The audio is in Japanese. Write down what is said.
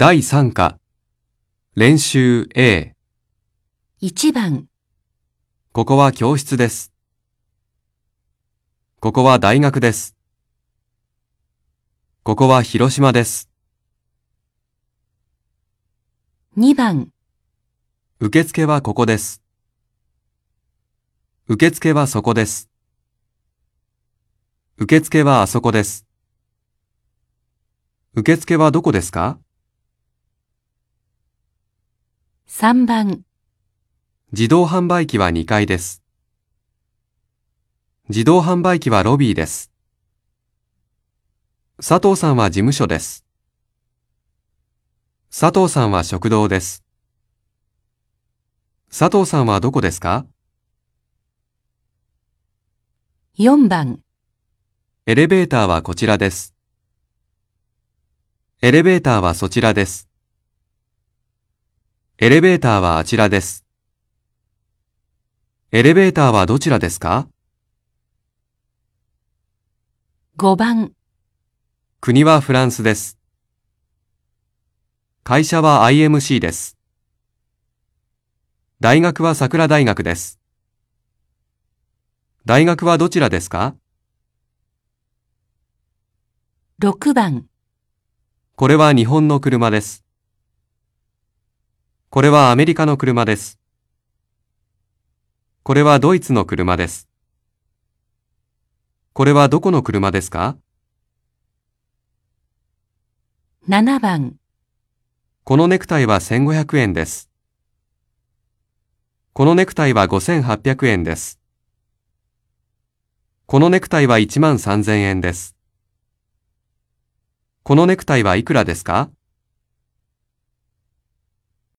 第3課練習 A 1番、ここは教室です。ここは大学です。ここは広島です。2番、受付はここです。受付はそこです。受付はあそこです。受付はどこですか？3番、自動販売機は2階です。自動販売機はロビーです。佐藤さんは事務所です。佐藤さんは食堂です。佐藤さんはどこですか？4番、エレベーターはこちらです。エレベーターはそちらです。エレベーターはあちらです。エレベーターはどちらですか？5番、国はフランスです。会社は IMC です。大学は桜大学です。大学はどちらですか？6番、これは日本の車です。これはアメリカの車です。これはドイツの車です。これはどこの車ですか？7番、このネクタイは1500円です。このネクタイは5800円です。このネクタイは1万3000円です。このネクタイはいくらですか？